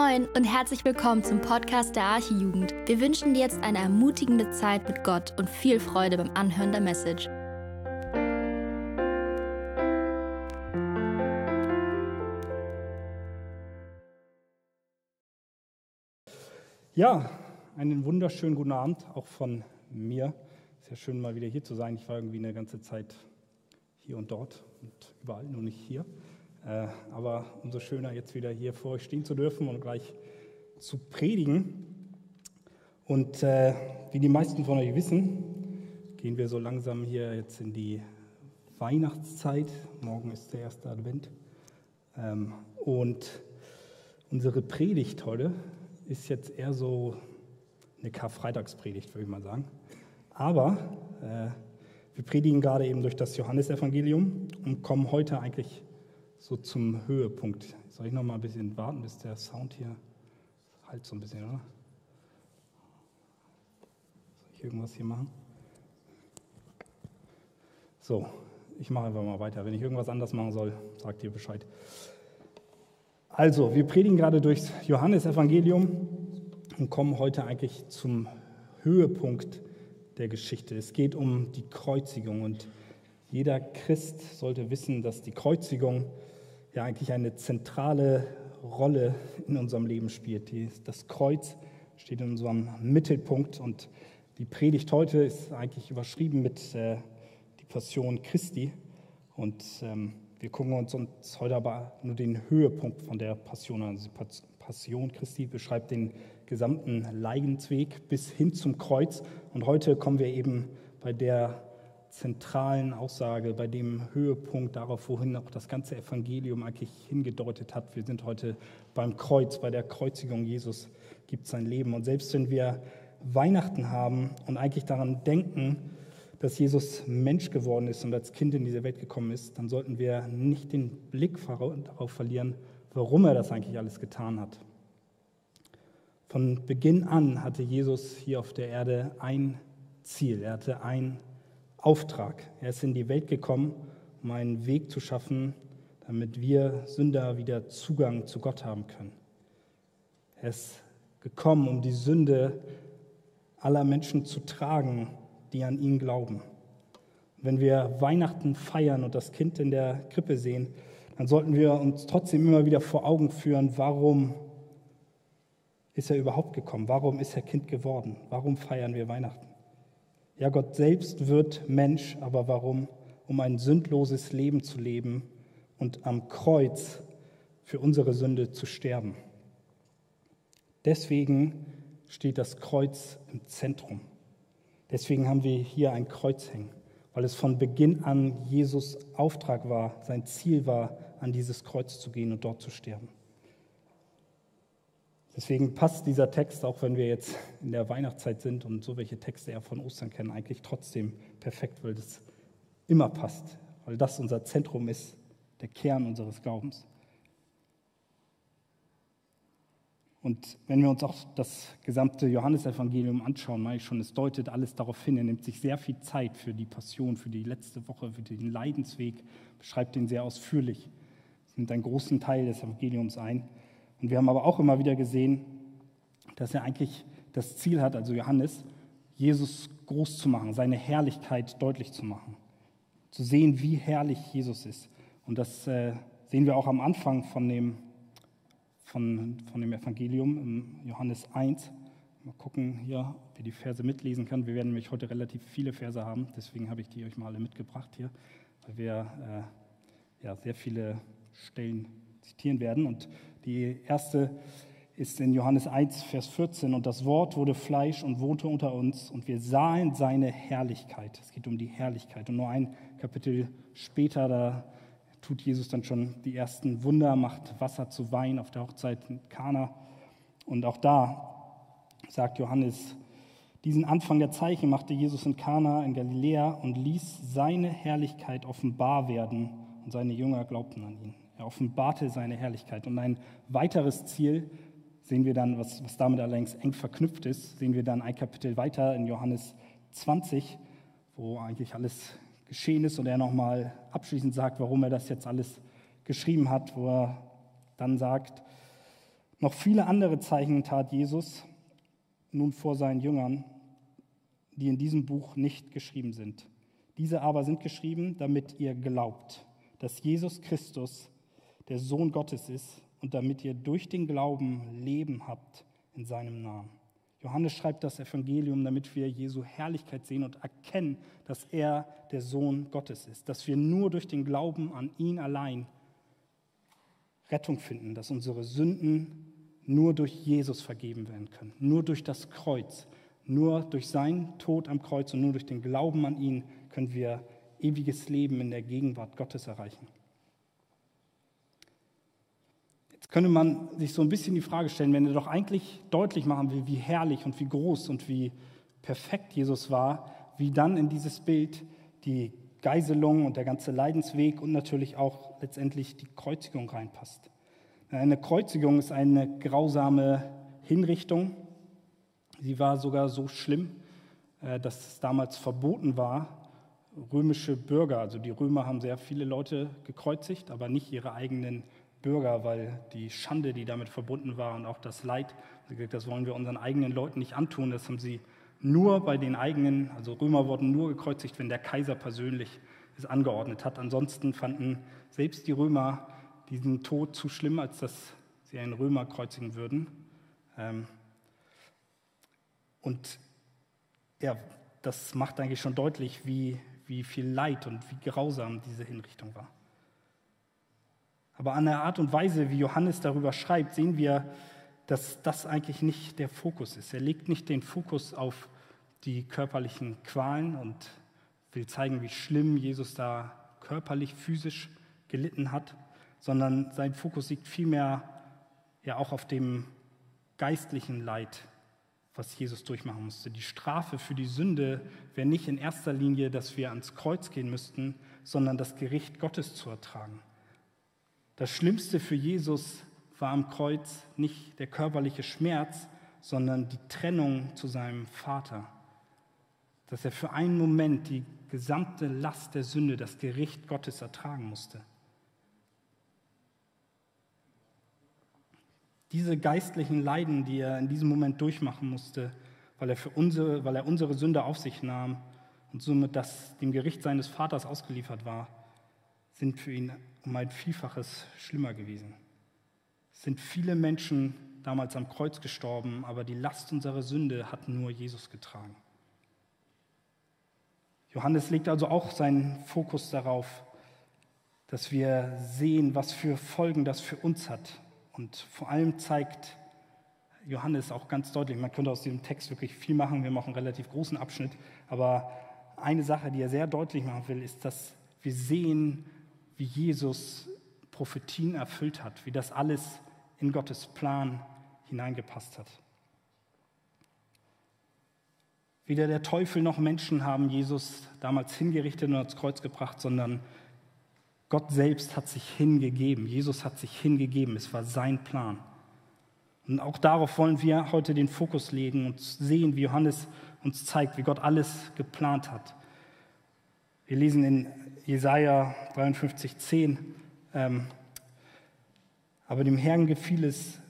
Moin und herzlich willkommen zum Podcast der Archijugend. Wir wünschen dir jetzt eine ermutigende Zeit mit Gott und viel Freude beim Anhören der Message. Ja, einen wunderschönen guten Abend auch von mir. Sehr schön mal wieder hier zu sein. Ich war irgendwie eine ganze Zeit hier und dort und überall, nur nicht hier. Äh, aber umso schöner, jetzt wieder hier vor euch stehen zu dürfen und gleich zu predigen. Und äh, wie die meisten von euch wissen, gehen wir so langsam hier jetzt in die Weihnachtszeit. Morgen ist der erste Advent. Ähm, und unsere Predigt heute ist jetzt eher so eine Karfreitagspredigt, würde ich mal sagen. Aber äh, wir predigen gerade eben durch das Johannesevangelium und kommen heute eigentlich so zum Höhepunkt. Soll ich noch mal ein bisschen warten, bis der Sound hier halt so ein bisschen, oder? Soll ich irgendwas hier machen? So, ich mache einfach mal weiter. Wenn ich irgendwas anders machen soll, sagt ihr Bescheid. Also, wir predigen gerade durchs Johannesevangelium und kommen heute eigentlich zum Höhepunkt der Geschichte. Es geht um die Kreuzigung und jeder Christ sollte wissen, dass die Kreuzigung ja eigentlich eine zentrale Rolle in unserem Leben spielt. das Kreuz steht in unserem Mittelpunkt und die Predigt heute ist eigentlich überschrieben mit äh, die Passion Christi. Und ähm, wir gucken uns, uns heute aber nur den Höhepunkt von der Passion an. Die Passion Christi beschreibt den gesamten Leidensweg bis hin zum Kreuz. Und heute kommen wir eben bei der zentralen Aussage, bei dem Höhepunkt darauf, wohin auch das ganze Evangelium eigentlich hingedeutet hat. Wir sind heute beim Kreuz, bei der Kreuzigung. Jesus gibt sein Leben. Und selbst wenn wir Weihnachten haben und eigentlich daran denken, dass Jesus Mensch geworden ist und als Kind in diese Welt gekommen ist, dann sollten wir nicht den Blick darauf verlieren, warum er das eigentlich alles getan hat. Von Beginn an hatte Jesus hier auf der Erde ein Ziel. Er hatte ein Auftrag. Er ist in die Welt gekommen, um einen Weg zu schaffen, damit wir Sünder wieder Zugang zu Gott haben können. Er ist gekommen, um die Sünde aller Menschen zu tragen, die an ihn glauben. Wenn wir Weihnachten feiern und das Kind in der Krippe sehen, dann sollten wir uns trotzdem immer wieder vor Augen führen, warum ist er überhaupt gekommen? Warum ist er Kind geworden? Warum feiern wir Weihnachten? Ja, Gott selbst wird Mensch, aber warum? Um ein sündloses Leben zu leben und am Kreuz für unsere Sünde zu sterben. Deswegen steht das Kreuz im Zentrum. Deswegen haben wir hier ein Kreuz hängen, weil es von Beginn an Jesus Auftrag war, sein Ziel war, an dieses Kreuz zu gehen und dort zu sterben. Deswegen passt dieser Text, auch wenn wir jetzt in der Weihnachtszeit sind und so welche Texte eher von Ostern kennen, eigentlich trotzdem perfekt, weil das immer passt, weil das unser Zentrum ist, der Kern unseres Glaubens. Und wenn wir uns auch das gesamte Johannesevangelium anschauen, meine ich schon, es deutet alles darauf hin. Er nimmt sich sehr viel Zeit für die Passion, für die letzte Woche, für den Leidensweg, beschreibt ihn sehr ausführlich. Nimmt einen großen Teil des Evangeliums ein. Und wir haben aber auch immer wieder gesehen, dass er eigentlich das Ziel hat, also Johannes, Jesus groß zu machen, seine Herrlichkeit deutlich zu machen, zu sehen, wie herrlich Jesus ist. Und das äh, sehen wir auch am Anfang von dem, von, von dem Evangelium, im Johannes 1. Mal gucken hier, ob ihr die Verse mitlesen könnt. Wir werden nämlich heute relativ viele Verse haben, deswegen habe ich die euch mal alle mitgebracht hier, weil wir äh, ja, sehr viele Stellen zitieren werden. Und die erste ist in Johannes 1, Vers 14. Und das Wort wurde Fleisch und wohnte unter uns und wir sahen seine Herrlichkeit. Es geht um die Herrlichkeit. Und nur ein Kapitel später, da tut Jesus dann schon die ersten Wunder, macht Wasser zu Wein auf der Hochzeit in Kana. Und auch da sagt Johannes, diesen Anfang der Zeichen machte Jesus in Kana in Galiläa und ließ seine Herrlichkeit offenbar werden und seine Jünger glaubten an ihn. Er offenbarte seine Herrlichkeit. Und ein weiteres Ziel sehen wir dann, was, was damit allerdings eng verknüpft ist, sehen wir dann ein Kapitel weiter in Johannes 20, wo eigentlich alles geschehen ist und er nochmal abschließend sagt, warum er das jetzt alles geschrieben hat, wo er dann sagt, Noch viele andere Zeichen tat Jesus nun vor seinen Jüngern, die in diesem Buch nicht geschrieben sind. Diese aber sind geschrieben, damit ihr glaubt, dass Jesus Christus der Sohn Gottes ist und damit ihr durch den Glauben Leben habt in seinem Namen. Johannes schreibt das Evangelium, damit wir Jesu Herrlichkeit sehen und erkennen, dass er der Sohn Gottes ist, dass wir nur durch den Glauben an ihn allein Rettung finden, dass unsere Sünden nur durch Jesus vergeben werden können, nur durch das Kreuz, nur durch seinen Tod am Kreuz und nur durch den Glauben an ihn können wir ewiges Leben in der Gegenwart Gottes erreichen. Jetzt könnte man sich so ein bisschen die Frage stellen, wenn er doch eigentlich deutlich machen will, wie herrlich und wie groß und wie perfekt Jesus war, wie dann in dieses Bild die Geiselung und der ganze Leidensweg und natürlich auch letztendlich die Kreuzigung reinpasst. Eine Kreuzigung ist eine grausame Hinrichtung. Sie war sogar so schlimm, äh, dass es damals verboten war, römische Bürger, also die Römer haben sehr viele Leute gekreuzigt, aber nicht ihre eigenen Bürger, weil die Schande, die damit verbunden war und auch das Leid, das wollen wir unseren eigenen Leuten nicht antun. Das haben sie nur bei den eigenen, also Römer wurden nur gekreuzigt, wenn der Kaiser persönlich es angeordnet hat. Ansonsten fanden selbst die Römer diesen Tod zu schlimm, als dass sie einen Römer kreuzigen würden. Ähm, und ja, das macht eigentlich schon deutlich, wie, wie viel Leid und wie grausam diese Hinrichtung war. Aber an der Art und Weise, wie Johannes darüber schreibt, sehen wir, dass das eigentlich nicht der Fokus ist. Er legt nicht den Fokus auf die körperlichen Qualen und will zeigen, wie schlimm Jesus da körperlich, physisch gelitten hat, sondern sein Fokus liegt vielmehr ja auch auf dem geistlichen Leid, was Jesus durchmachen musste. Die Strafe für die Sünde wäre nicht in erster Linie, dass wir ans Kreuz gehen müssten, sondern das Gericht Gottes zu ertragen. Das Schlimmste für Jesus war am Kreuz nicht der körperliche Schmerz, sondern die Trennung zu seinem Vater. Dass er für einen Moment die gesamte Last der Sünde, das Gericht Gottes ertragen musste. Diese geistlichen Leiden, die er in diesem Moment durchmachen musste, weil er, für unsere, weil er unsere Sünde auf sich nahm und somit das dem Gericht seines Vaters ausgeliefert war, sind für ihn um ein Vielfaches schlimmer gewesen. Es sind viele Menschen damals am Kreuz gestorben, aber die Last unserer Sünde hat nur Jesus getragen. Johannes legt also auch seinen Fokus darauf, dass wir sehen, was für Folgen das für uns hat. Und vor allem zeigt Johannes auch ganz deutlich, man könnte aus diesem Text wirklich viel machen, wir machen einen relativ großen Abschnitt, aber eine Sache, die er sehr deutlich machen will, ist, dass wir sehen, wie Jesus Prophetien erfüllt hat, wie das alles in Gottes Plan hineingepasst hat. Weder der Teufel noch Menschen haben Jesus damals hingerichtet und ans Kreuz gebracht, sondern Gott selbst hat sich hingegeben. Jesus hat sich hingegeben. Es war sein Plan. Und auch darauf wollen wir heute den Fokus legen und sehen, wie Johannes uns zeigt, wie Gott alles geplant hat. Wir lesen in Jesaja 53, 10. Ähm, aber dem Herrn gefiel es,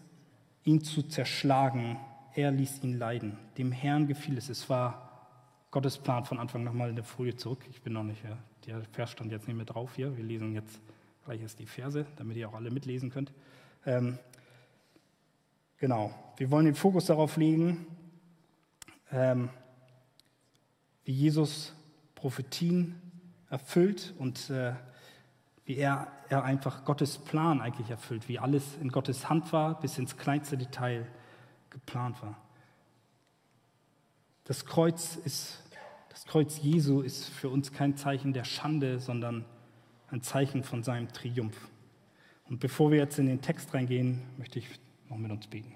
ihn zu zerschlagen. Er ließ ihn leiden. Dem Herrn gefiel es. Es war Gottes Plan von Anfang nochmal in der Folie zurück. Ich bin noch nicht, der Vers stand jetzt nicht mehr drauf hier. Wir lesen jetzt gleich erst die Verse, damit ihr auch alle mitlesen könnt. Ähm, genau, wir wollen den Fokus darauf legen, ähm, wie Jesus Prophetien erfüllt und äh, wie er, er einfach Gottes Plan eigentlich erfüllt, wie alles in Gottes Hand war, bis ins kleinste Detail geplant war. Das Kreuz ist, das Kreuz Jesu ist für uns kein Zeichen der Schande, sondern ein Zeichen von seinem Triumph. Und bevor wir jetzt in den Text reingehen, möchte ich noch mit uns beten.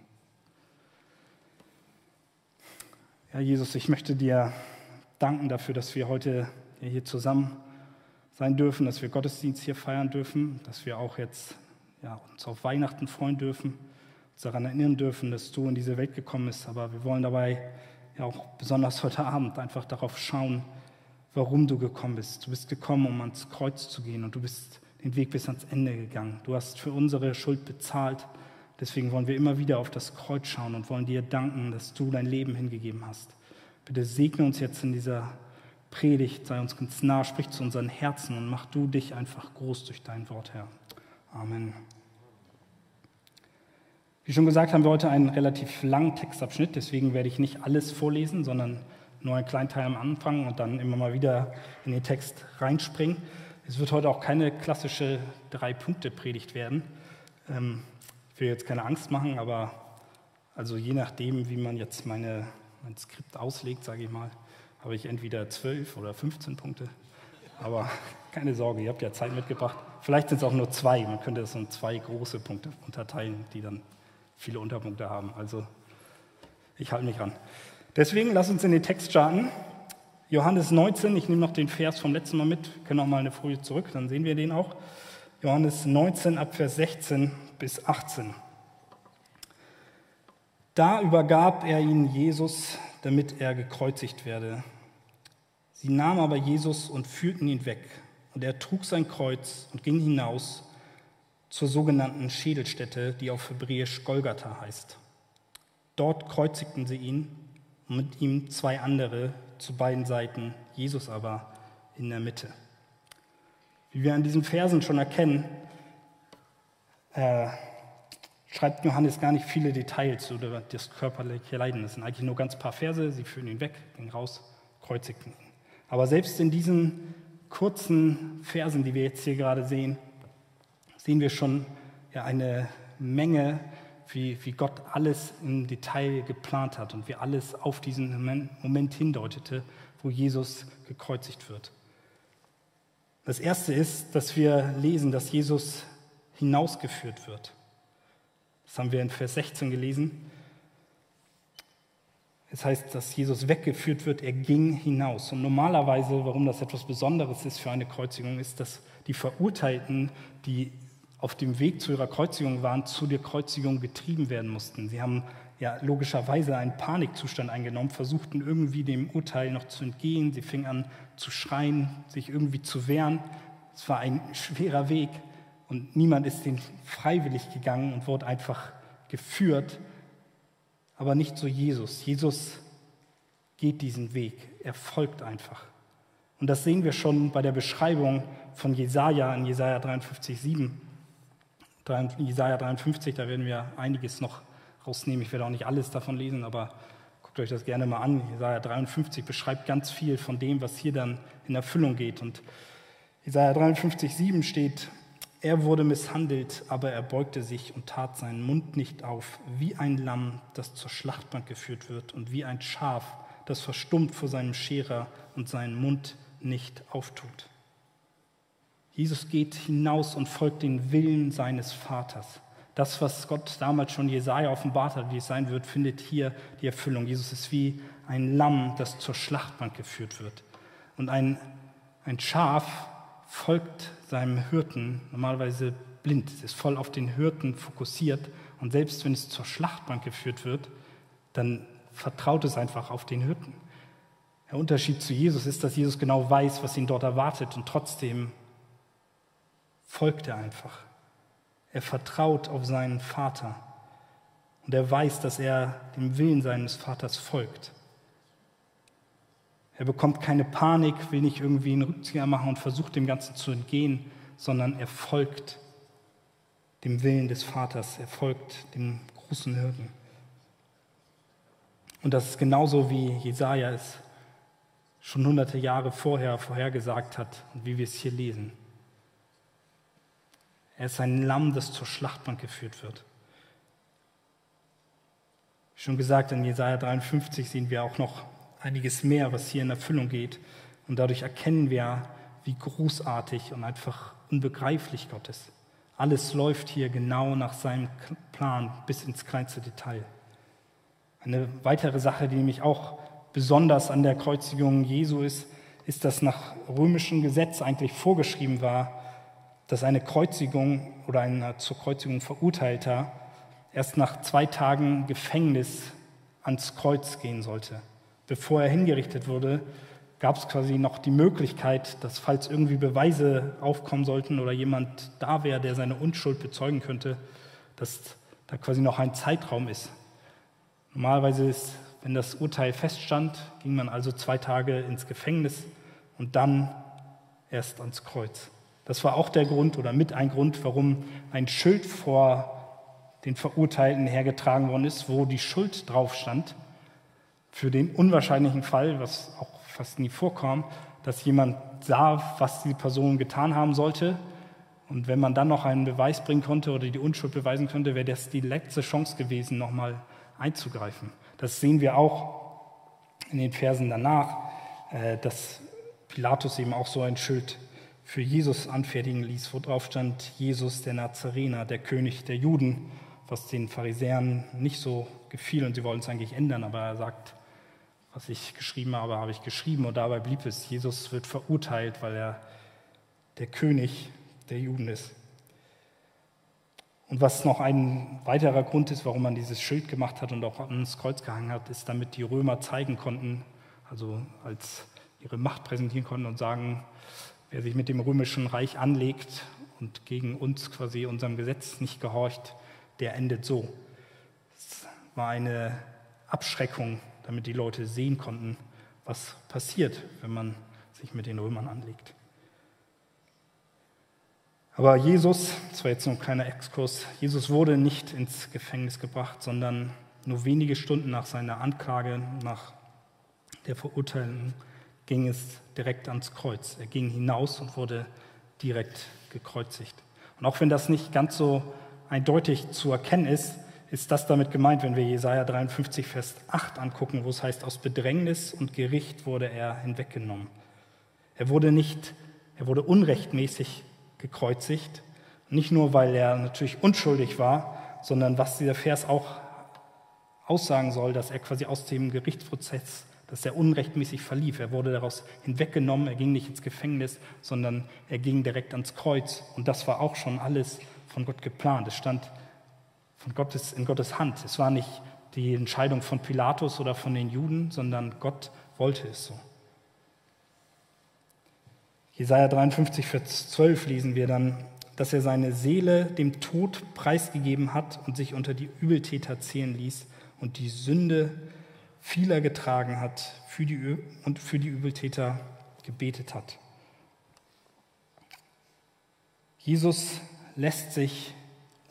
Ja, Jesus, ich möchte dir danken dafür, dass wir heute hier zusammen sein dürfen, dass wir Gottesdienst hier feiern dürfen, dass wir auch jetzt ja, uns auf Weihnachten freuen dürfen, uns daran erinnern dürfen, dass du in diese Welt gekommen bist. Aber wir wollen dabei ja auch besonders heute Abend einfach darauf schauen, warum du gekommen bist. Du bist gekommen, um ans Kreuz zu gehen und du bist den Weg bis ans Ende gegangen. Du hast für unsere Schuld bezahlt. Deswegen wollen wir immer wieder auf das Kreuz schauen und wollen dir danken, dass du dein Leben hingegeben hast. Bitte segne uns jetzt in dieser Predigt, sei uns ganz nah, sprich zu unseren Herzen und mach du dich einfach groß durch dein Wort, Herr. Amen. Wie schon gesagt, haben wir heute einen relativ langen Textabschnitt, deswegen werde ich nicht alles vorlesen, sondern nur einen kleinen Teil am Anfang und dann immer mal wieder in den Text reinspringen. Es wird heute auch keine klassische Drei-Punkte-Predigt werden. Ähm, ich will jetzt keine Angst machen, aber also je nachdem, wie man jetzt meine, mein Skript auslegt, sage ich mal, habe ich entweder zwölf oder 15 Punkte. Aber keine Sorge, ihr habt ja Zeit mitgebracht. Vielleicht sind es auch nur zwei. Man könnte es in zwei große Punkte unterteilen, die dann viele Unterpunkte haben. Also ich halte mich ran. Deswegen lass uns in den Text starten. Johannes 19, ich nehme noch den Vers vom letzten Mal mit, können auch mal eine Folie zurück, dann sehen wir den auch. Johannes 19 ab Vers 16 bis 18. Da übergab er ihn Jesus, damit er gekreuzigt werde. Sie nahmen aber Jesus und führten ihn weg. Und er trug sein Kreuz und ging hinaus zur sogenannten Schädelstätte, die auf Hebräisch Golgatha heißt. Dort kreuzigten sie ihn und mit ihm zwei andere zu beiden Seiten, Jesus aber in der Mitte. Wie wir an diesen Versen schon erkennen, äh, schreibt Johannes gar nicht viele Details über das körperliche Leiden. Das sind eigentlich nur ganz paar Verse, sie führen ihn weg, gehen raus, kreuzigten ihn. Aber selbst in diesen kurzen Versen, die wir jetzt hier gerade sehen, sehen wir schon ja, eine Menge, wie, wie Gott alles im Detail geplant hat und wie alles auf diesen Moment hindeutete, wo Jesus gekreuzigt wird. Das Erste ist, dass wir lesen, dass Jesus hinausgeführt wird. Das haben wir in Vers 16 gelesen. Es heißt, dass Jesus weggeführt wird, er ging hinaus. Und normalerweise, warum das etwas Besonderes ist für eine Kreuzigung, ist, dass die Verurteilten, die auf dem Weg zu ihrer Kreuzigung waren, zu der Kreuzigung getrieben werden mussten. Sie haben ja logischerweise einen Panikzustand eingenommen, versuchten irgendwie dem Urteil noch zu entgehen. Sie fingen an zu schreien, sich irgendwie zu wehren. Es war ein schwerer Weg und niemand ist den freiwillig gegangen und wurde einfach geführt. Aber nicht so Jesus. Jesus geht diesen Weg. Er folgt einfach. Und das sehen wir schon bei der Beschreibung von Jesaja in Jesaja 53, 7. Jesaja 53, da werden wir einiges noch rausnehmen. Ich werde auch nicht alles davon lesen, aber guckt euch das gerne mal an. Jesaja 53 beschreibt ganz viel von dem, was hier dann in Erfüllung geht. Und Jesaja 53, 7 steht: Er wurde misshandelt, aber er beugte sich und tat seinen Mund nicht auf, wie ein Lamm, das zur Schlachtbank geführt wird, und wie ein Schaf, das verstummt vor seinem Scherer und seinen Mund nicht auftut. Jesus geht hinaus und folgt den Willen seines Vaters. Das, was Gott damals schon Jesaja offenbart hat, wie es sein wird, findet hier die Erfüllung. Jesus ist wie ein Lamm, das zur Schlachtbank geführt wird. Und ein, ein Schaf folgt seinem Hirten normalerweise blind. Ist voll auf den Hirten fokussiert. Und selbst wenn es zur Schlachtbank geführt wird, dann vertraut es einfach auf den Hirten. Der Unterschied zu Jesus ist, dass Jesus genau weiß, was ihn dort erwartet und trotzdem folgt er einfach. Er vertraut auf seinen Vater und er weiß, dass er dem Willen seines Vaters folgt. Er bekommt keine Panik, will nicht irgendwie einen Rückzieher machen und versucht dem Ganzen zu entgehen, sondern er folgt dem Willen des Vaters, er folgt dem großen Hirten. Und das ist genauso wie Jesaja es schon hunderte Jahre vorher vorhergesagt hat und wie wir es hier lesen. Er ist ein Lamm, das zur Schlachtbank geführt wird. Schon gesagt, in Jesaja 53 sehen wir auch noch einiges mehr, was hier in Erfüllung geht. Und dadurch erkennen wir, wie großartig und einfach unbegreiflich Gott ist. Alles läuft hier genau nach seinem Plan bis ins kleinste Detail. Eine weitere Sache, die nämlich auch besonders an der Kreuzigung Jesu ist, ist, dass nach römischem Gesetz eigentlich vorgeschrieben war, dass eine Kreuzigung oder ein zur Kreuzigung verurteilter erst nach zwei Tagen Gefängnis ans Kreuz gehen sollte. Bevor er hingerichtet wurde, gab es quasi noch die Möglichkeit, dass falls irgendwie Beweise aufkommen sollten oder jemand da wäre, der seine Unschuld bezeugen könnte, dass da quasi noch ein Zeitraum ist. Normalerweise ist, wenn das Urteil feststand, ging man also zwei Tage ins Gefängnis und dann erst ans Kreuz. Das war auch der Grund oder mit ein Grund, warum ein Schild vor den Verurteilten hergetragen worden ist, wo die Schuld drauf stand, für den unwahrscheinlichen Fall, was auch fast nie vorkam, dass jemand sah, was die Person getan haben sollte. Und wenn man dann noch einen Beweis bringen konnte oder die Unschuld beweisen könnte, wäre das die letzte Chance gewesen, nochmal einzugreifen. Das sehen wir auch in den Versen danach, äh, dass Pilatus eben auch so ein Schild für Jesus anfertigen ließ, wo drauf stand, Jesus der Nazarener, der König der Juden, was den Pharisäern nicht so gefiel und sie wollten es eigentlich ändern, aber er sagt, was ich geschrieben habe, habe ich geschrieben und dabei blieb es. Jesus wird verurteilt, weil er der König der Juden ist. Und was noch ein weiterer Grund ist, warum man dieses Schild gemacht hat und auch ans Kreuz gehangen hat, ist, damit die Römer zeigen konnten, also als ihre Macht präsentieren konnten und sagen, wer sich mit dem römischen Reich anlegt und gegen uns quasi unserem Gesetz nicht gehorcht, der endet so. Es war eine Abschreckung, damit die Leute sehen konnten, was passiert, wenn man sich mit den Römern anlegt. Aber Jesus, das war jetzt noch ein kleiner Exkurs, Jesus wurde nicht ins Gefängnis gebracht, sondern nur wenige Stunden nach seiner Anklage, nach der Verurteilung, ging es direkt ans Kreuz. Er ging hinaus und wurde direkt gekreuzigt. Und auch wenn das nicht ganz so eindeutig zu erkennen ist, ist das damit gemeint, wenn wir Jesaja 53, Vers 8 angucken, wo es heißt, aus Bedrängnis und Gericht wurde er hinweggenommen. Er wurde nicht, er wurde unrechtmäßig gekreuzigt. Nicht nur, weil er natürlich unschuldig war, sondern was dieser Vers auch aussagen soll, dass er quasi aus dem Gerichtsprozess, dass er unrechtmäßig verlief. Er wurde daraus hinweggenommen, er ging nicht ins Gefängnis, sondern er ging direkt ans Kreuz. Und das war auch schon alles von Gott geplant. Es stand von Gottes, in Gottes Hand. Es war nicht die Entscheidung von Pilatus oder von den Juden, sondern Gott wollte es so. Jesaja 53, Vers 12 lesen wir dann, dass er seine Seele dem Tod preisgegeben hat und sich unter die Übeltäter zählen ließ und die Sünde vieler getragen hat für die, und für die Übeltäter gebetet hat. Jesus lässt sich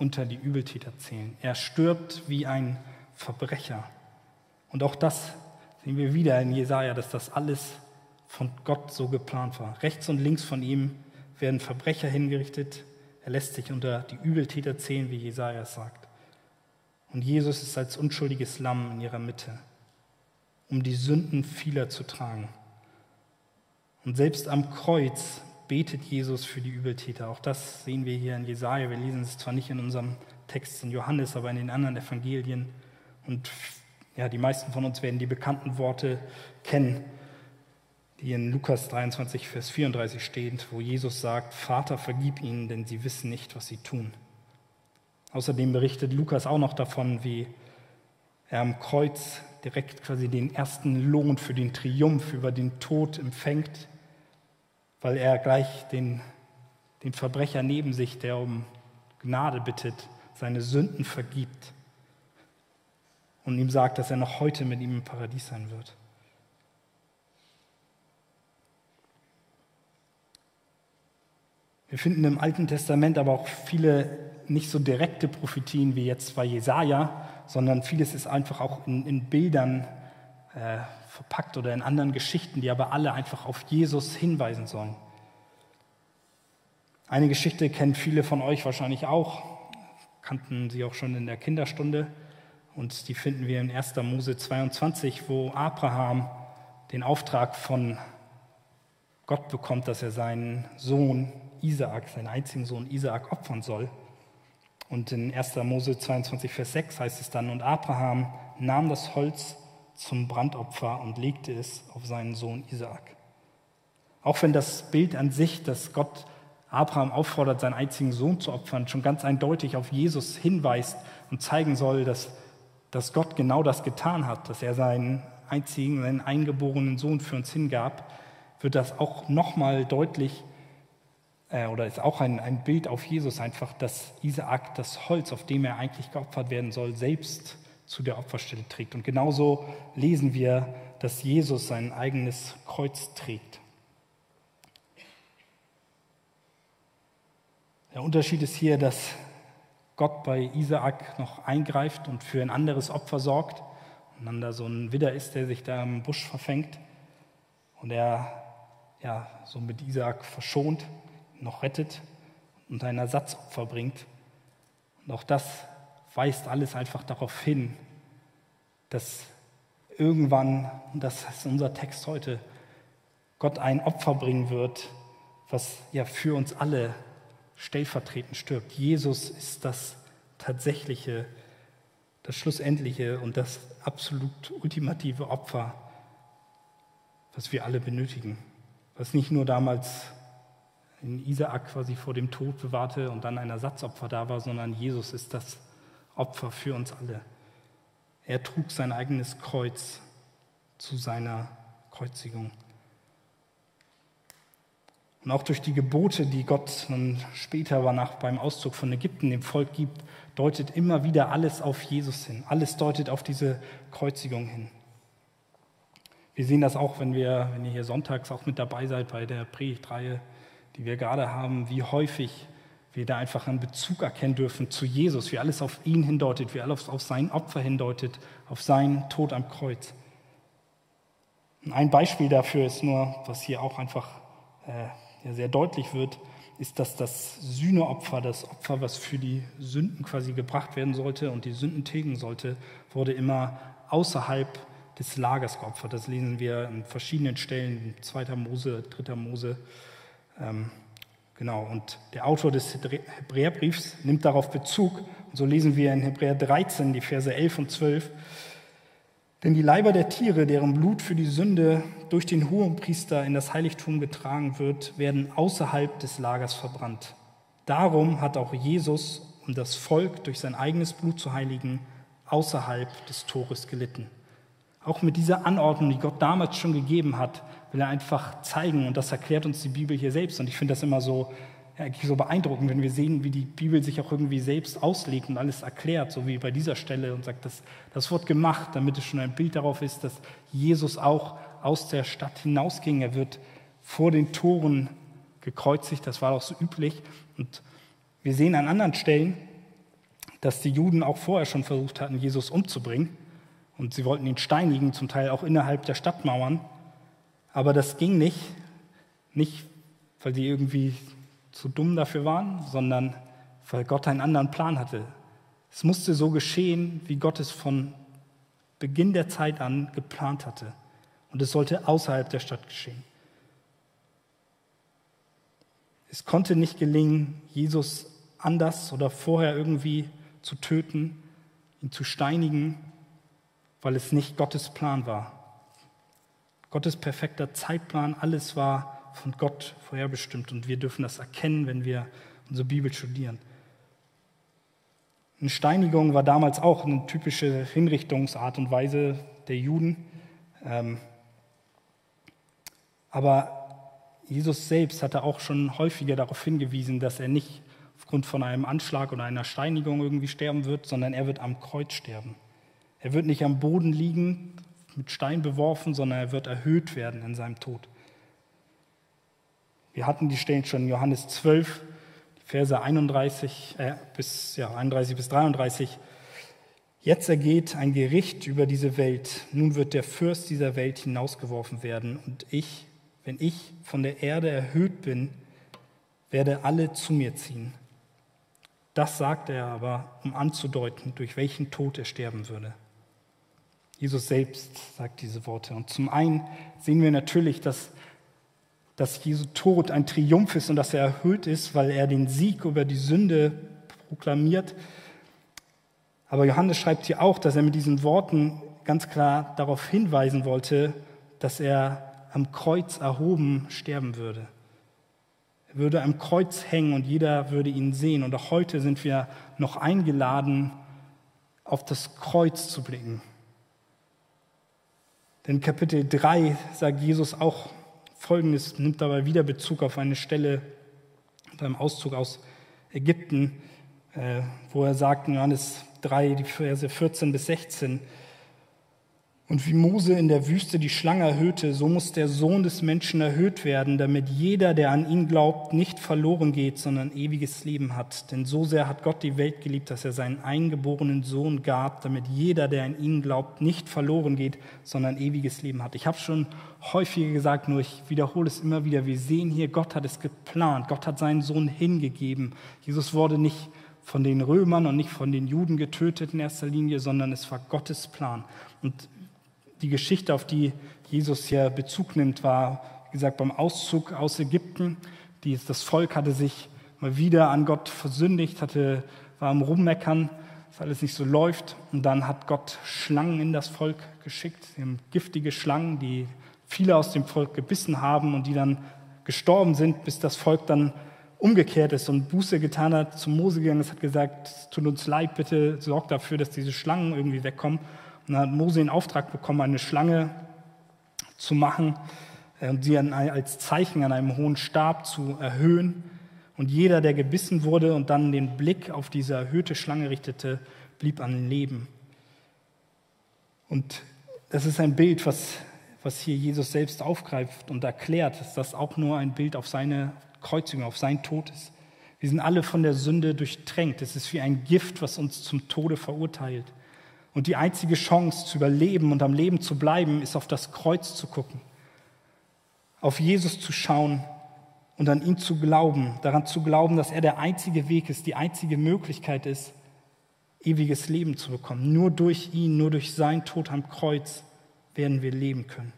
unter die Übeltäter zählen. Er stirbt wie ein Verbrecher. Und auch das sehen wir wieder in Jesaja, dass das alles von Gott so geplant war. Rechts und links von ihm werden Verbrecher hingerichtet. Er lässt sich unter die Übeltäter zählen, wie Jesaja es sagt. Und Jesus ist als unschuldiges Lamm in ihrer Mitte, um die Sünden vieler zu tragen. Und selbst am Kreuz betet Jesus für die Übeltäter. Auch das sehen wir hier in Jesaja. Wir lesen es zwar nicht in unserem Text in Johannes, aber in den anderen Evangelien. Und ja, die meisten von uns werden die bekannten Worte kennen die in Lukas 23, Vers 34 steht, wo Jesus sagt, Vater, vergib ihnen, denn sie wissen nicht, was sie tun. Außerdem berichtet Lukas auch noch davon, wie er am Kreuz direkt quasi den ersten Lohn für den Triumph über den Tod empfängt, weil er gleich den, den Verbrecher neben sich, der um Gnade bittet, seine Sünden vergibt und ihm sagt, dass er noch heute mit ihm im Paradies sein wird. Wir finden im Alten Testament aber auch viele nicht so direkte Prophetien wie jetzt bei Jesaja, sondern vieles ist einfach auch in, in Bildern äh, verpackt oder in anderen Geschichten, die aber alle einfach auf Jesus hinweisen sollen. Eine Geschichte kennen viele von euch wahrscheinlich auch, kannten sie auch schon in der Kinderstunde. Und die finden wir in 1. Mose 22, wo Abraham den Auftrag von Gott bekommt, dass er seinen Sohn Isaak, seinen einzigen Sohn Isaak, opfern soll. Und in 1. Mose 22, Vers 6 heißt es dann, und Abraham nahm das Holz zum Brandopfer und legte es auf seinen Sohn Isaak. Auch wenn das Bild an sich, dass Gott Abraham auffordert, seinen einzigen Sohn zu opfern, schon ganz eindeutig auf Jesus hinweist und zeigen soll, dass, dass Gott genau das getan hat, dass er seinen einzigen, seinen eingeborenen Sohn für uns hingab, wird das auch nochmal deutlich, äh, oder ist auch ein, ein Bild auf Jesus einfach, dass Isaak das Holz, auf dem er eigentlich geopfert werden soll, selbst zu der Opferstelle trägt. Und genauso lesen wir, dass Jesus sein eigenes Kreuz trägt. Der Unterschied ist hier, dass Gott bei Isaak noch eingreift und für ein anderes Opfer sorgt und dann da so ein Widder ist, der sich da im Busch verfängt und er ja, so mit Isaak verschont, noch rettet und ein Ersatzopfer bringt. Und auch das weist alles einfach darauf hin, dass irgendwann, und das ist unser Text heute, Gott ein Opfer bringen wird, was ja für uns alle stellvertretend stirbt. Jesus ist das tatsächliche, das schlussendliche und das absolut ultimative Opfer, was wir alle benötigen. Was nicht nur damals in Isaak quasi vor dem Tod bewahrte und dann ein Ersatzopfer da war, sondern Jesus ist das Opfer für uns alle. Er trug sein eigenes Kreuz zu seiner Kreuzigung. Und auch durch die Gebote, die Gott dann später nach, beim Auszug von Ägypten dem Volk gibt, deutet immer wieder alles auf Jesus hin. Alles deutet auf diese Kreuzigung hin. Wir sehen das auch, wenn, wir, wenn ihr hier sonntags auch mit dabei seid bei der Predigtreihe, die wir gerade haben, wie häufig wir da einfach einen Bezug erkennen dürfen zu Jesus, wie alles auf ihn hindeutet, wie alles auf sein Opfer hindeutet, auf seinen Tod am Kreuz. ein Beispiel dafür ist nur, was hier auch einfach äh, ja, sehr deutlich wird, ist, dass das Sühneopfer, das Opfer, was für die Sünden quasi gebracht werden sollte und die Sünden tilgen sollte, wurde immer außerhalb des Lagers geopfert. Das lesen wir an verschiedenen Stellen, 2. Mose, 3. Mose. Ähm, genau, und der Autor des Hebräerbriefs nimmt darauf Bezug. Und so lesen wir in Hebräer 13, die Verse 11 und 12. Denn die Leiber der Tiere, deren Blut für die Sünde durch den Hohenpriester in das Heiligtum getragen wird, werden außerhalb des Lagers verbrannt. Darum hat auch Jesus, um das Volk durch sein eigenes Blut zu heiligen, außerhalb des Tores gelitten. Auch mit dieser Anordnung, die Gott damals schon gegeben hat, will er einfach zeigen, und das erklärt uns die Bibel hier selbst. Und ich finde das immer so ja, so beeindruckend, wenn wir sehen, wie die Bibel sich auch irgendwie selbst auslegt und alles erklärt, so wie bei dieser Stelle und sagt, das, das wird gemacht, damit es schon ein Bild darauf ist, dass Jesus auch aus der Stadt hinausging. Er wird vor den Toren gekreuzigt, das war auch so üblich. Und wir sehen an anderen Stellen, dass die Juden auch vorher schon versucht hatten, Jesus umzubringen. Und sie wollten ihn steinigen, zum Teil auch innerhalb der Stadtmauern. Aber das ging nicht, nicht weil sie irgendwie zu dumm dafür waren, sondern weil Gott einen anderen Plan hatte. Es musste so geschehen, wie Gott es von Beginn der Zeit an geplant hatte. Und es sollte außerhalb der Stadt geschehen. Es konnte nicht gelingen, Jesus anders oder vorher irgendwie zu töten, ihn zu steinigen, weil es nicht Gottes Plan war. Gottes perfekter Zeitplan, alles war von Gott vorherbestimmt und wir dürfen das erkennen, wenn wir unsere Bibel studieren. Eine Steinigung war damals auch eine typische Hinrichtungsart und Weise der Juden. Ähm, aber Jesus selbst hatte auch schon häufiger darauf hingewiesen, dass er nicht aufgrund von einem Anschlag oder einer Steinigung irgendwie sterben wird, sondern er wird am Kreuz sterben. Er wird nicht am Boden liegen, mit Stein beworfen, sondern er wird erhöht werden in seinem Tod. Wir hatten die Stellen schon in Johannes 12, die Verse 31 äh, bis, ja, 31 bis 33. Jetzt ergeht ein Gericht über diese Welt. Nun wird der Fürst dieser Welt hinausgeworfen werden. Und ich, wenn ich von der Erde erhöht bin, werde alle zu mir ziehen. Das sagt er aber, um anzudeuten, durch welchen Tod er sterben würde. Jesus selbst sagt diese Worte. Und zum einen sehen wir natürlich, dass dass Jesu Tod ein Triumph ist und dass er erhöht ist, weil er den Sieg über die Sünde proklamiert. Aber Johannes schreibt hier auch, dass er mit diesen Worten ganz klar darauf hinweisen wollte, dass er am Kreuz erhoben sterben würde. Er würde am Kreuz hängen und jeder würde ihn sehen. Und auch heute sind wir noch eingeladen, auf das Kreuz zu blicken. Denn Kapitel 3 sagt Jesus auch Folgendes nimmt dabei wieder Bezug auf eine Stelle beim Auszug aus Ägypten, äh, wo er sagt in Johannes 3, die Verse 14 bis 16, und wie Mose in der Wüste die Schlange erhöhte, so muss der Sohn des Menschen erhöht werden, damit jeder, der an ihn glaubt, nicht verloren geht, sondern ewiges Leben hat. Denn so sehr hat Gott die Welt geliebt, dass er seinen eingeborenen Sohn gab, damit jeder, der an ihn glaubt, nicht verloren geht, sondern ewiges Leben hat. Ich habe schon häufiger gesagt, nur ich wiederhole es immer wieder. Wir sehen hier, Gott hat es geplant. Gott hat seinen Sohn hingegeben. Jesus wurde nicht von den Römern und nicht von den Juden getötet in erster Linie, sondern es war Gottes Plan. Und die Geschichte, auf die Jesus hier Bezug nimmt, war, wie gesagt, beim Auszug aus Ägypten. Das Volk hatte sich mal wieder an Gott versündigt, hatte, war am Rummeckern, dass alles nicht so läuft. Und dann hat Gott Schlangen in das Volk geschickt, giftige Schlangen, die viele aus dem Volk gebissen haben und die dann gestorben sind, bis das Volk dann umgekehrt ist und Buße getan hat, zu Mose gegangen ist, hat gesagt, tut uns leid, bitte sorgt dafür, dass diese Schlangen irgendwie wegkommen. Und dann hat Mose den Auftrag bekommen, eine Schlange zu machen und sie als Zeichen an einem hohen Stab zu erhöhen. Und jeder, der gebissen wurde und dann den Blick auf diese erhöhte Schlange richtete, blieb an Leben. Und das ist ein Bild, was, was hier Jesus selbst aufgreift und erklärt, dass das auch nur ein Bild auf seine Kreuzigung, auf sein Tod ist. Wir sind alle von der Sünde durchtränkt. Es ist wie ein Gift, was uns zum Tode verurteilt. Und die einzige Chance zu überleben und am Leben zu bleiben, ist auf das Kreuz zu gucken, auf Jesus zu schauen und an ihn zu glauben, daran zu glauben, dass er der einzige Weg ist, die einzige Möglichkeit ist, ewiges Leben zu bekommen. Nur durch ihn, nur durch sein Tod am Kreuz werden wir leben können.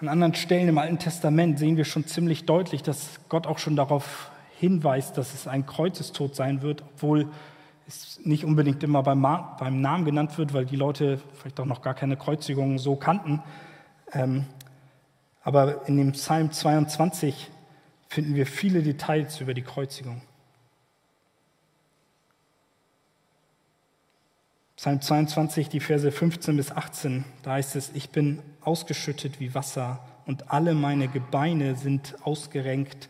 An anderen Stellen im Alten Testament sehen wir schon ziemlich deutlich, dass Gott auch schon darauf hinweist, dass es ein Kreuzestod sein wird, obwohl es nicht unbedingt immer beim, beim Namen genannt wird, weil die Leute vielleicht auch noch gar keine Kreuzigung so kannten. Ähm, aber in dem Psalm 22 finden wir viele Details über die Kreuzigung. Psalm 22, die Verse 15 bis 18, da heißt es, ich bin ausgeschüttet wie Wasser und alle meine Gebeine sind ausgerenkt.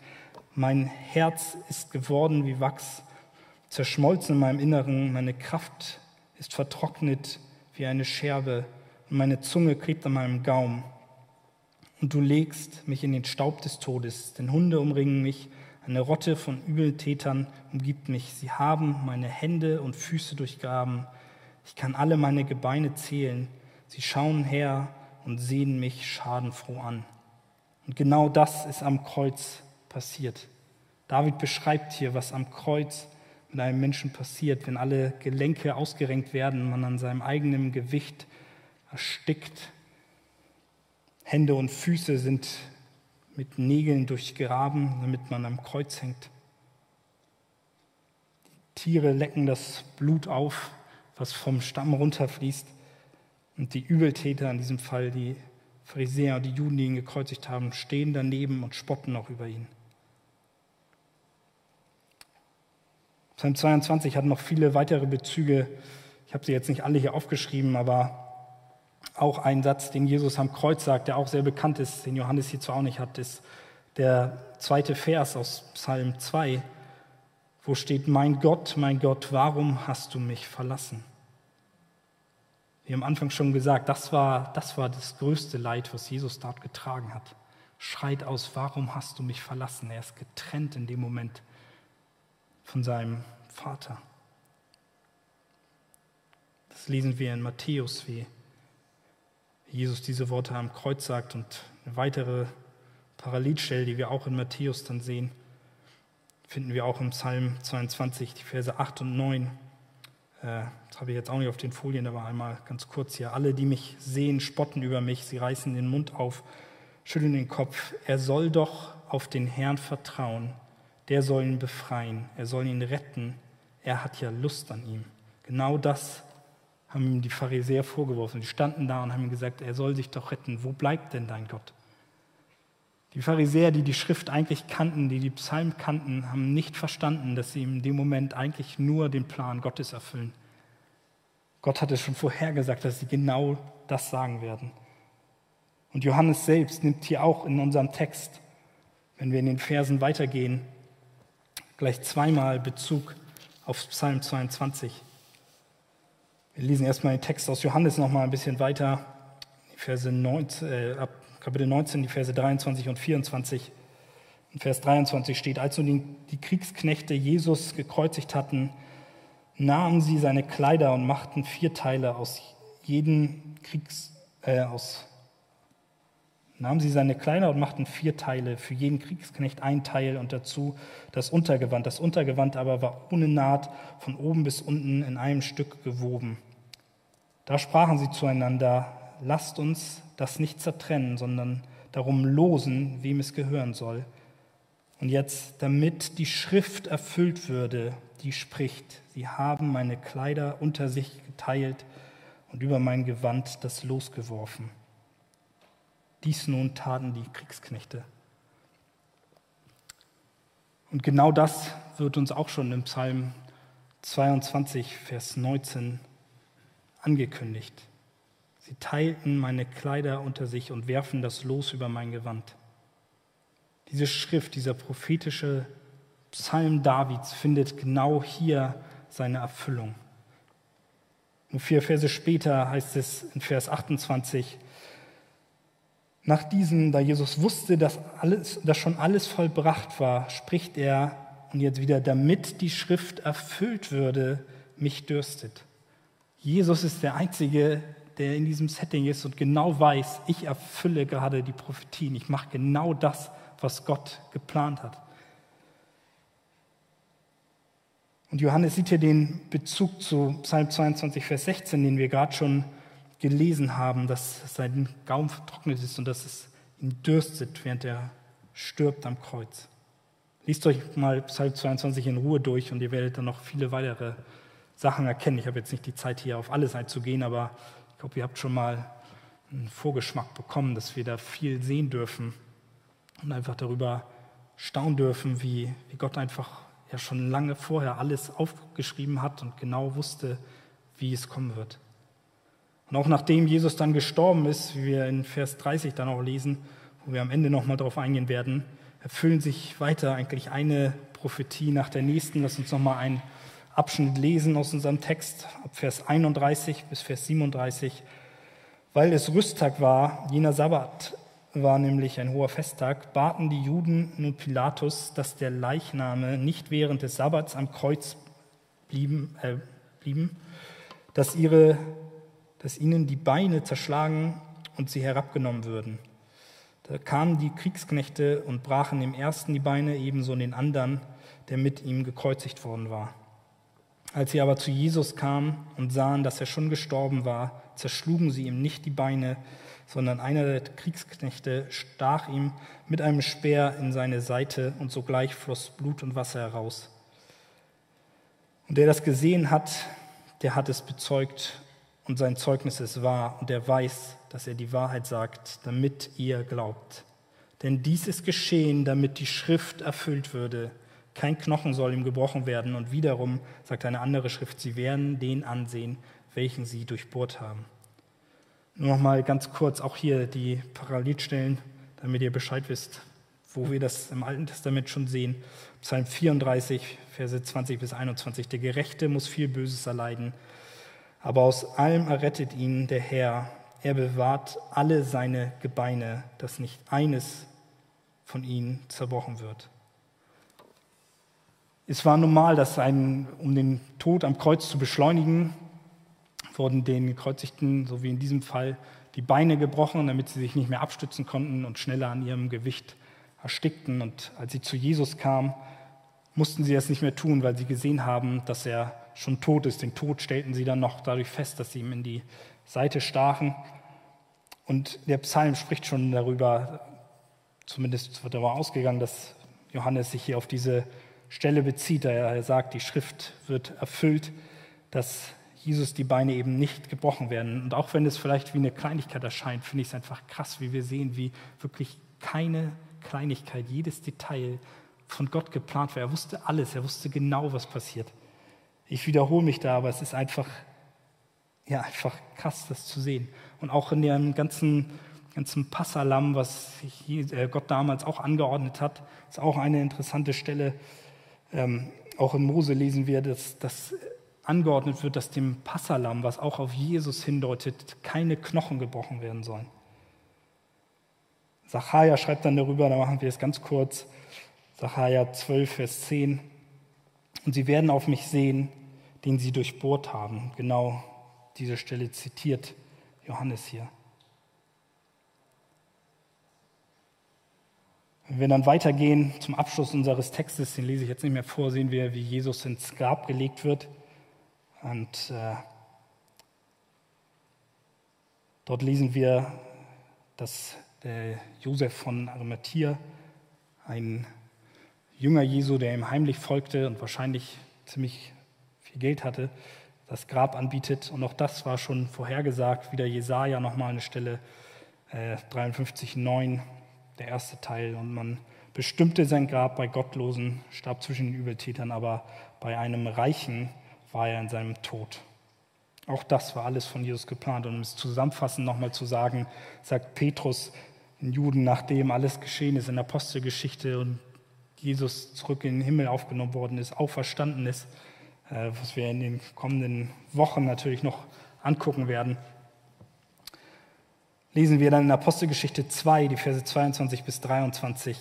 Mein Herz ist geworden wie Wachs, zerschmolzen in meinem Inneren. Meine Kraft ist vertrocknet wie eine Scherbe und meine Zunge klebt an meinem Gaum. Und du legst mich in den Staub des Todes, denn Hunde umringen mich, eine Rotte von Übeltätern umgibt mich. Sie haben meine Hände und Füße durchgraben. Ich kann alle meine Gebeine zählen. Sie schauen her und sehen mich schadenfroh an. Und genau das ist am Kreuz passiert. David beschreibt hier, was am Kreuz mit einem Menschen passiert, wenn alle Gelenke ausgerenkt werden, man an seinem eigenen Gewicht erstickt. Hände und Füße sind mit Nägeln durchgraben, damit man am Kreuz hängt. Die Tiere lecken das Blut auf, was vom Stamm runterfließt. Und die Übeltäter, in diesem Fall die Pharisäer und die Juden, die ihn gekreuzigt haben, stehen daneben und spotten auch über ihn. Psalm 22 hat noch viele weitere Bezüge. Ich habe sie jetzt nicht alle hier aufgeschrieben, aber auch ein Satz, den Jesus am Kreuz sagt, der auch sehr bekannt ist, den Johannes hierzu auch nicht hat, ist der zweite Vers aus Psalm 2, wo steht, mein Gott, mein Gott, warum hast du mich verlassen? Haben am Anfang schon gesagt, das war, das war das größte Leid, was Jesus dort getragen hat. Schreit aus, warum hast du mich verlassen? Er ist getrennt in dem Moment von seinem Vater. Das lesen wir in Matthäus, wie Jesus diese Worte am Kreuz sagt und eine weitere Parallelstelle, die wir auch in Matthäus dann sehen, finden wir auch im Psalm 22, die Verse 8 und 9. Äh, das habe ich jetzt auch nicht auf den Folien, aber einmal ganz kurz hier. Alle, die mich sehen, spotten über mich, sie reißen den Mund auf, schütteln den Kopf. Er soll doch auf den Herrn vertrauen der soll ihn befreien, er soll ihn retten, er hat ja Lust an ihm. Genau das haben ihm die Pharisäer vorgeworfen. Die standen da und haben ihm gesagt, er soll sich doch retten. Wo bleibt denn dein Gott? Die Pharisäer, die die Schrift eigentlich kannten, die die Psalmen kannten, haben nicht verstanden, dass sie in dem Moment eigentlich nur den Plan Gottes erfüllen. Gott hatte schon vorhergesagt, dass sie genau das sagen werden. Und Johannes selbst nimmt hier auch in unserem Text, wenn wir in den Versen weitergehen, gleich zweimal Bezug auf Psalm 22. Wir lesen erstmal den Text aus Johannes noch mal ein bisschen weiter, Verse 19, äh, ab Kapitel 19, die Verse 23 und 24. In Vers 23 steht, als nun die Kriegsknechte Jesus gekreuzigt hatten, nahmen sie seine Kleider und machten vier Teile aus jeden Kriegs, äh, aus, nahmen sie seine Kleider und machten vier Teile, für jeden Kriegsknecht ein Teil und dazu das Untergewand. Das Untergewand aber war ohne Naht von oben bis unten in einem Stück gewoben. Da sprachen sie zueinander, lasst uns das nicht zertrennen, sondern darum losen, wem es gehören soll. Und jetzt, damit die Schrift erfüllt würde, die spricht, sie haben meine Kleider unter sich geteilt und über mein Gewand das Los geworfen. Dies nun taten die Kriegsknechte. Und genau das wird uns auch schon im Psalm 22, Vers 19 angekündigt. Sie teilten meine Kleider unter sich und werfen das Los über mein Gewand. Diese Schrift, dieser prophetische Psalm Davids findet genau hier seine Erfüllung. Und vier Verse später heißt es in Vers 28, nach diesem, da Jesus wusste, dass, alles, dass schon alles vollbracht war, spricht er, und jetzt wieder, damit die Schrift erfüllt würde, mich dürstet. Jesus ist der Einzige, der in diesem Setting ist und genau weiß, ich erfülle gerade die Prophetien, ich mache genau das, was Gott geplant hat. Und Johannes sieht hier den Bezug zu Psalm 22, Vers 16, den wir gerade schon gelesen haben, dass sein Gaumen vertrocknet ist und dass es ihn dürstet, während er stirbt am Kreuz. Liest euch mal Psalm 22 in Ruhe durch und ihr werdet dann noch viele weitere Sachen erkennen. Ich habe jetzt nicht die Zeit, hier auf alles einzugehen, aber ich glaube, ihr habt schon mal einen Vorgeschmack bekommen, dass wir da viel sehen dürfen und einfach darüber staunen dürfen, wie, wie Gott einfach ja schon lange vorher alles aufgeschrieben hat und genau wusste, wie es kommen wird. Und auch nachdem Jesus dann gestorben ist, wie wir in Vers 30 dann auch lesen, wo wir am Ende nochmal darauf eingehen werden, erfüllen sich weiter eigentlich eine Prophetie nach der nächsten. Lass uns nochmal einen Abschnitt lesen aus unserem Text, ab Vers 31 bis Vers 37. Weil es Rüsttag war, jener Sabbat war nämlich ein hoher Festtag, baten die Juden nun Pilatus, dass der Leichname nicht während des Sabbats am Kreuz blieben, äh, blieben dass, ihre, dass ihnen die Beine zerschlagen und sie herabgenommen würden. Da kamen die Kriegsknechte und brachen dem ersten die Beine, ebenso den anderen, der mit ihm gekreuzigt worden war. Als sie aber zu Jesus kamen und sahen, dass er schon gestorben war, zerschlugen sie ihm nicht die Beine, sondern einer der Kriegsknechte stach ihm mit einem Speer in seine Seite und sogleich floss Blut und Wasser heraus. Und der das gesehen hat, der hat es bezeugt und sein Zeugnis ist wahr und der weiß, dass er die Wahrheit sagt, damit ihr glaubt. Denn dies ist geschehen, damit die Schrift erfüllt würde. Kein Knochen soll ihm gebrochen werden und wiederum sagt eine andere Schrift, sie werden den ansehen, welchen sie durchbohrt haben. Nur noch mal ganz kurz auch hier die Parallelstellen, damit ihr Bescheid wisst, wo wir das im Alten Testament schon sehen. Psalm 34, Verse 20 bis 21. Der Gerechte muss viel Böses erleiden, aber aus allem errettet ihn der Herr. Er bewahrt alle seine Gebeine, dass nicht eines von ihnen zerbrochen wird. Es war normal, dass ein, um den Tod am Kreuz zu beschleunigen, wurden den Gekreuzigten, so wie in diesem Fall, die Beine gebrochen, damit sie sich nicht mehr abstützen konnten und schneller an ihrem Gewicht erstickten. Und als sie zu Jesus kamen, mussten sie das nicht mehr tun, weil sie gesehen haben, dass er schon tot ist. Den Tod stellten sie dann noch dadurch fest, dass sie ihm in die Seite stachen. Und der Psalm spricht schon darüber, zumindest wird darüber ausgegangen, dass Johannes sich hier auf diese Stelle bezieht. Er sagt, die Schrift wird erfüllt, dass Jesus die Beine eben nicht gebrochen werden. Und auch wenn es vielleicht wie eine Kleinigkeit erscheint, finde ich es einfach krass, wie wir sehen, wie wirklich keine Kleinigkeit, jedes Detail von Gott geplant war. Er wusste alles, er wusste genau, was passiert. Ich wiederhole mich da, aber es ist einfach, ja, einfach krass, das zu sehen. Und auch in dem ganzen ganzen Passalam, was äh, Gott damals auch angeordnet hat. Ist auch eine interessante Stelle. Ähm, auch in Mose lesen wir, dass das angeordnet wird, dass dem Passalam, was auch auf Jesus hindeutet, keine Knochen gebrochen werden sollen. Sacharja schreibt dann darüber, da machen wir es ganz kurz, Sacharja 12, Vers 10. Und sie werden auf mich sehen, den sie durchbohrt haben. Genau diese Stelle zitiert Johannes hier. Wenn wir dann weitergehen zum Abschluss unseres Textes, den lese ich jetzt nicht mehr vor, sehen wir, wie Jesus ins Grab gelegt wird. Und äh, dort lesen wir, dass der Josef von Arimathea, ein Jünger Jesu, der ihm heimlich folgte und wahrscheinlich ziemlich viel Geld hatte, das Grab anbietet. Und auch das war schon vorhergesagt, wieder Jesaja nochmal eine Stelle äh, 53,9 der erste Teil. Und man bestimmte sein Grab bei Gottlosen, starb zwischen den Übeltätern, aber bei einem Reichen war er in seinem Tod. Auch das war alles von Jesus geplant. Und um es zusammenfassend nochmal zu sagen, sagt Petrus den Juden, nachdem alles geschehen ist in der Apostelgeschichte und Jesus zurück in den Himmel aufgenommen worden ist, auferstanden ist, was wir in den kommenden Wochen natürlich noch angucken werden lesen wir dann in Apostelgeschichte 2, die Verse 22 bis 23.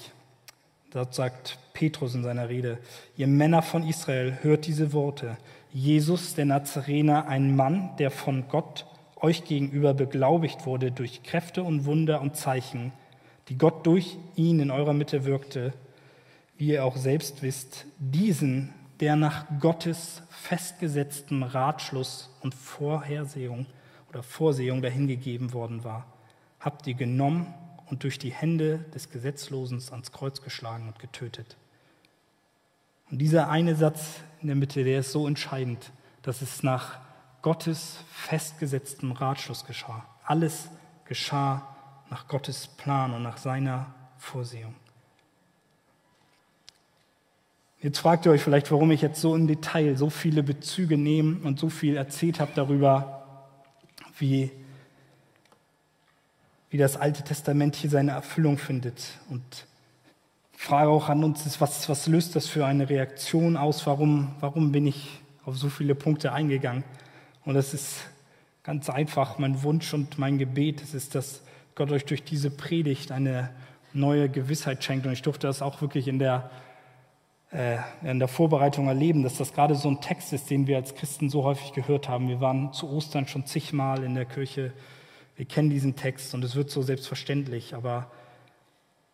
Dort sagt Petrus in seiner Rede, ihr Männer von Israel, hört diese Worte. Jesus, der Nazarener, ein Mann, der von Gott euch gegenüber beglaubigt wurde durch Kräfte und Wunder und Zeichen, die Gott durch ihn in eurer Mitte wirkte, wie ihr auch selbst wisst, diesen, der nach Gottes festgesetztem Ratschluss und Vorhersehung oder Vorsehung dahingegeben worden war habt ihr genommen und durch die Hände des Gesetzlosen ans Kreuz geschlagen und getötet. Und dieser eine Satz in der Mitte, der ist so entscheidend, dass es nach Gottes festgesetztem Ratschluss geschah. Alles geschah nach Gottes Plan und nach seiner Vorsehung. Jetzt fragt ihr euch vielleicht, warum ich jetzt so im Detail so viele Bezüge nehme und so viel erzählt habe darüber, wie wie das Alte Testament hier seine Erfüllung findet. Und Frage auch an uns ist, was, was löst das für eine Reaktion aus? Warum, warum bin ich auf so viele Punkte eingegangen? Und das ist ganz einfach mein Wunsch und mein Gebet. Es ist, dass Gott euch durch diese Predigt eine neue Gewissheit schenkt. Und ich durfte das auch wirklich in der, in der Vorbereitung erleben, dass das gerade so ein Text ist, den wir als Christen so häufig gehört haben. Wir waren zu Ostern schon zigmal in der Kirche wir kennen diesen Text und es wird so selbstverständlich, aber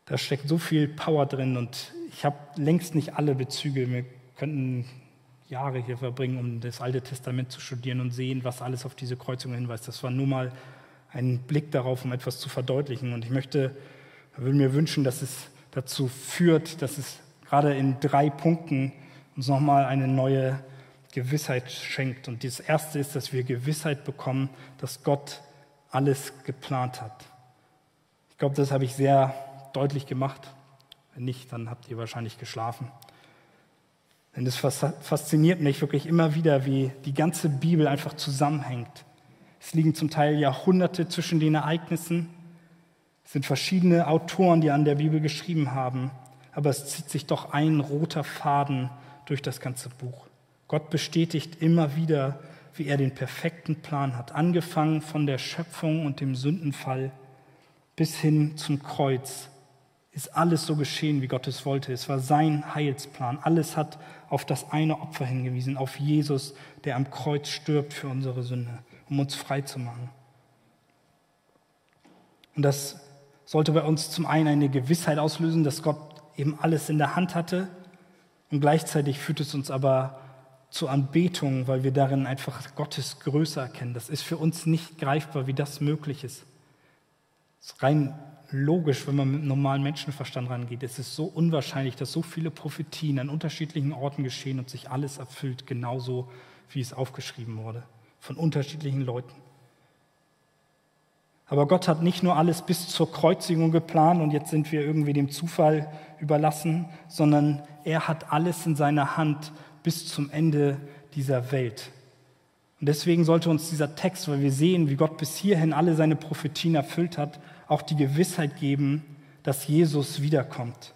da steckt so viel Power drin und ich habe längst nicht alle Bezüge. Wir könnten Jahre hier verbringen, um das Alte Testament zu studieren und sehen, was alles auf diese Kreuzung hinweist. Das war nur mal ein Blick darauf, um etwas zu verdeutlichen. Und ich möchte, würde mir wünschen, dass es dazu führt, dass es gerade in drei Punkten uns nochmal eine neue Gewissheit schenkt. Und das erste ist, dass wir Gewissheit bekommen, dass Gott alles geplant hat. Ich glaube, das habe ich sehr deutlich gemacht. Wenn nicht, dann habt ihr wahrscheinlich geschlafen. Denn es fasziniert mich wirklich immer wieder, wie die ganze Bibel einfach zusammenhängt. Es liegen zum Teil Jahrhunderte zwischen den Ereignissen. Es sind verschiedene Autoren, die an der Bibel geschrieben haben. Aber es zieht sich doch ein roter Faden durch das ganze Buch. Gott bestätigt immer wieder, wie er den perfekten Plan hat, angefangen von der Schöpfung und dem Sündenfall bis hin zum Kreuz, ist alles so geschehen, wie Gott es wollte. Es war sein Heilsplan. Alles hat auf das eine Opfer hingewiesen, auf Jesus, der am Kreuz stirbt für unsere Sünde, um uns frei zu machen. Und das sollte bei uns zum einen eine Gewissheit auslösen, dass Gott eben alles in der Hand hatte. Und gleichzeitig führt es uns aber zur Anbetung, weil wir darin einfach Gottes Größe erkennen. Das ist für uns nicht greifbar, wie das möglich ist. Es ist rein logisch, wenn man mit normalen Menschenverstand rangeht. Es ist so unwahrscheinlich, dass so viele Prophetien an unterschiedlichen Orten geschehen und sich alles erfüllt, genauso wie es aufgeschrieben wurde, von unterschiedlichen Leuten. Aber Gott hat nicht nur alles bis zur Kreuzigung geplant und jetzt sind wir irgendwie dem Zufall überlassen, sondern er hat alles in seiner Hand bis zum Ende dieser Welt. Und deswegen sollte uns dieser Text, weil wir sehen, wie Gott bis hierhin alle seine Prophetien erfüllt hat, auch die Gewissheit geben, dass Jesus wiederkommt.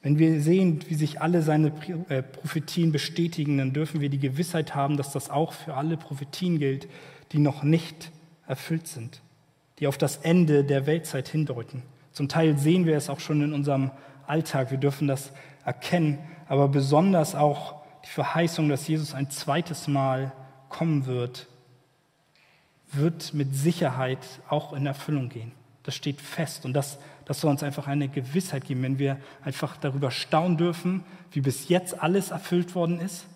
Wenn wir sehen, wie sich alle seine äh, Prophetien bestätigen, dann dürfen wir die Gewissheit haben, dass das auch für alle Prophetien gilt, die noch nicht erfüllt sind, die auf das Ende der Weltzeit hindeuten. Zum Teil sehen wir es auch schon in unserem Alltag, wir dürfen das erkennen, aber besonders auch die Verheißung, dass Jesus ein zweites Mal kommen wird, wird mit Sicherheit auch in Erfüllung gehen. Das steht fest und das, das soll uns einfach eine Gewissheit geben, wenn wir einfach darüber staunen dürfen, wie bis jetzt alles erfüllt worden ist,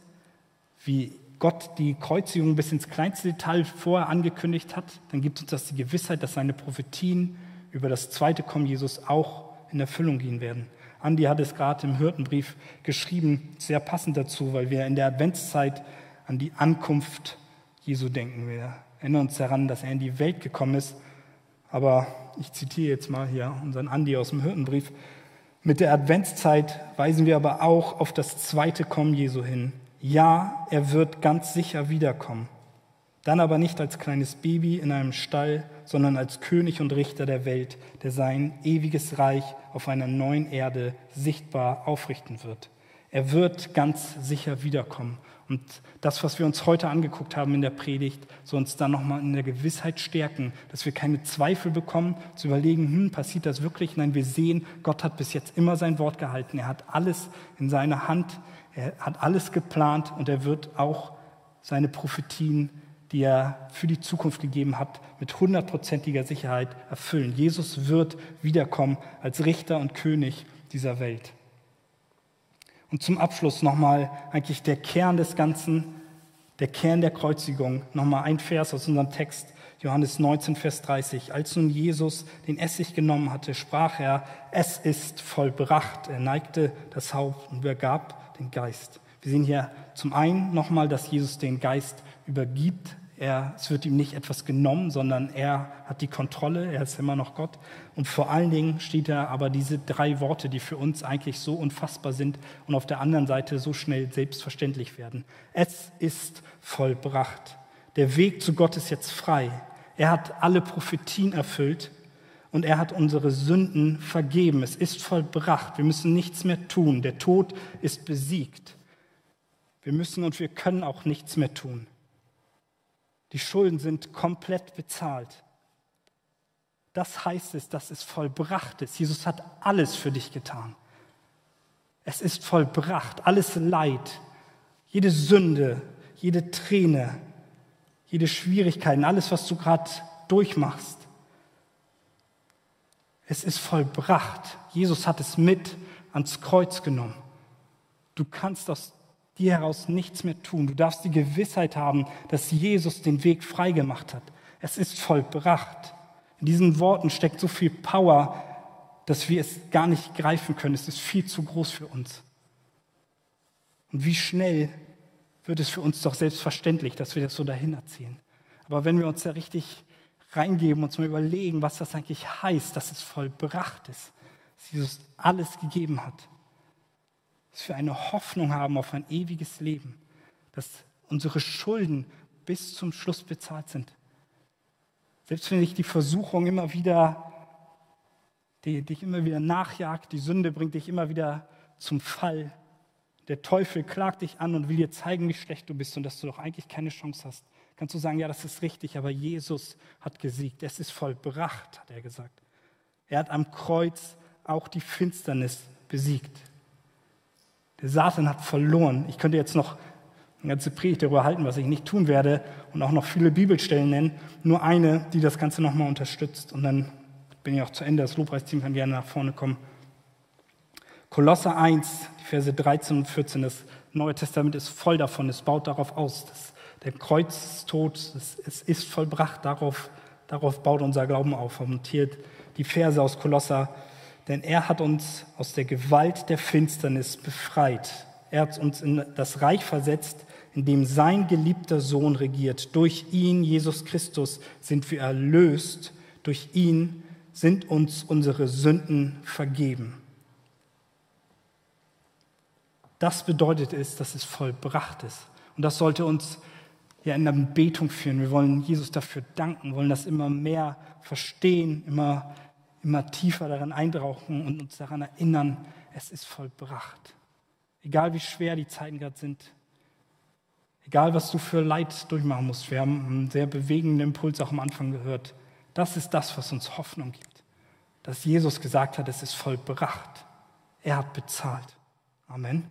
wie Gott die Kreuzigung bis ins kleinste Detail vorher angekündigt hat, dann gibt uns das die Gewissheit, dass seine Prophetien über das zweite Kommen Jesus auch in Erfüllung gehen werden. Andi hat es gerade im Hirtenbrief geschrieben, sehr passend dazu, weil wir in der Adventszeit an die Ankunft Jesu denken. Wir erinnern uns daran, dass er in die Welt gekommen ist. Aber ich zitiere jetzt mal hier unseren Andi aus dem Hirtenbrief. Mit der Adventszeit weisen wir aber auch auf das zweite Kommen Jesu hin. Ja, er wird ganz sicher wiederkommen. Dann aber nicht als kleines Baby in einem Stall, sondern als König und Richter der Welt, der sein ewiges Reich auf einer neuen Erde sichtbar aufrichten wird. Er wird ganz sicher wiederkommen. Und das, was wir uns heute angeguckt haben in der Predigt, soll uns dann nochmal in der Gewissheit stärken, dass wir keine Zweifel bekommen, zu überlegen, hm, passiert das wirklich? Nein, wir sehen, Gott hat bis jetzt immer sein Wort gehalten. Er hat alles in seiner Hand, er hat alles geplant und er wird auch seine Prophetien die er für die Zukunft gegeben hat, mit hundertprozentiger Sicherheit erfüllen. Jesus wird wiederkommen als Richter und König dieser Welt. Und zum Abschluss nochmal eigentlich der Kern des Ganzen, der Kern der Kreuzigung. Nochmal ein Vers aus unserem Text, Johannes 19, Vers 30. Als nun Jesus den Essig genommen hatte, sprach er, es ist vollbracht. Er neigte das Haupt und übergab den Geist. Wir sehen hier zum einen nochmal, dass Jesus den Geist übergibt er, es wird ihm nicht etwas genommen, sondern er hat die Kontrolle, er ist immer noch Gott. Und vor allen Dingen steht da aber diese drei Worte, die für uns eigentlich so unfassbar sind und auf der anderen Seite so schnell selbstverständlich werden. Es ist vollbracht. Der Weg zu Gott ist jetzt frei. Er hat alle Prophetien erfüllt und er hat unsere Sünden vergeben. Es ist vollbracht. Wir müssen nichts mehr tun. Der Tod ist besiegt. Wir müssen und wir können auch nichts mehr tun. Die Schulden sind komplett bezahlt. Das heißt es, dass es vollbracht ist. Jesus hat alles für dich getan. Es ist vollbracht, alles Leid, jede Sünde, jede Träne, jede Schwierigkeit, alles, was du gerade durchmachst. Es ist vollbracht. Jesus hat es mit ans Kreuz genommen. Du kannst aus dir heraus nichts mehr tun. Du darfst die Gewissheit haben, dass Jesus den Weg freigemacht hat. Es ist vollbracht. In diesen Worten steckt so viel Power, dass wir es gar nicht greifen können. Es ist viel zu groß für uns. Und wie schnell wird es für uns doch selbstverständlich, dass wir das so dahin erzählen. Aber wenn wir uns da richtig reingeben, uns mal überlegen, was das eigentlich heißt, dass es vollbracht ist, dass Jesus alles gegeben hat, dass wir eine Hoffnung haben auf ein ewiges Leben, dass unsere Schulden bis zum Schluss bezahlt sind. Selbst wenn dich die Versuchung immer wieder, die dich immer wieder nachjagt, die Sünde bringt dich immer wieder zum Fall. Der Teufel klagt dich an und will dir zeigen, wie schlecht du bist und dass du doch eigentlich keine Chance hast. Kannst du sagen, ja, das ist richtig, aber Jesus hat gesiegt. Es ist vollbracht, hat er gesagt. Er hat am Kreuz auch die Finsternis besiegt. Der Satan hat verloren. Ich könnte jetzt noch eine ganze Predigt darüber halten, was ich nicht tun werde und auch noch viele Bibelstellen nennen. Nur eine, die das Ganze nochmal unterstützt. Und dann bin ich auch zu Ende. Das Lobpreisteam kann gerne nach vorne kommen. Kolosser 1, die Verse 13 und 14. Das Neue Testament ist voll davon. Es baut darauf aus. dass der Kreuztod, es, es ist vollbracht. Darauf, darauf baut unser Glauben auf. Hier die Verse aus Kolosser denn er hat uns aus der Gewalt der Finsternis befreit. Er hat uns in das Reich versetzt, in dem sein geliebter Sohn regiert. Durch ihn, Jesus Christus, sind wir erlöst. Durch ihn sind uns unsere Sünden vergeben. Das bedeutet es, dass es vollbracht ist. Und das sollte uns ja, in der Betung führen. Wir wollen Jesus dafür danken, wollen das immer mehr verstehen, immer, immer tiefer darin eintauchen und uns daran erinnern, es ist vollbracht. Egal wie schwer die Zeiten gerade sind, egal was du für Leid durchmachen musst. Wir haben einen sehr bewegenden Impuls auch am Anfang gehört. Das ist das, was uns Hoffnung gibt. Dass Jesus gesagt hat, es ist vollbracht. Er hat bezahlt. Amen.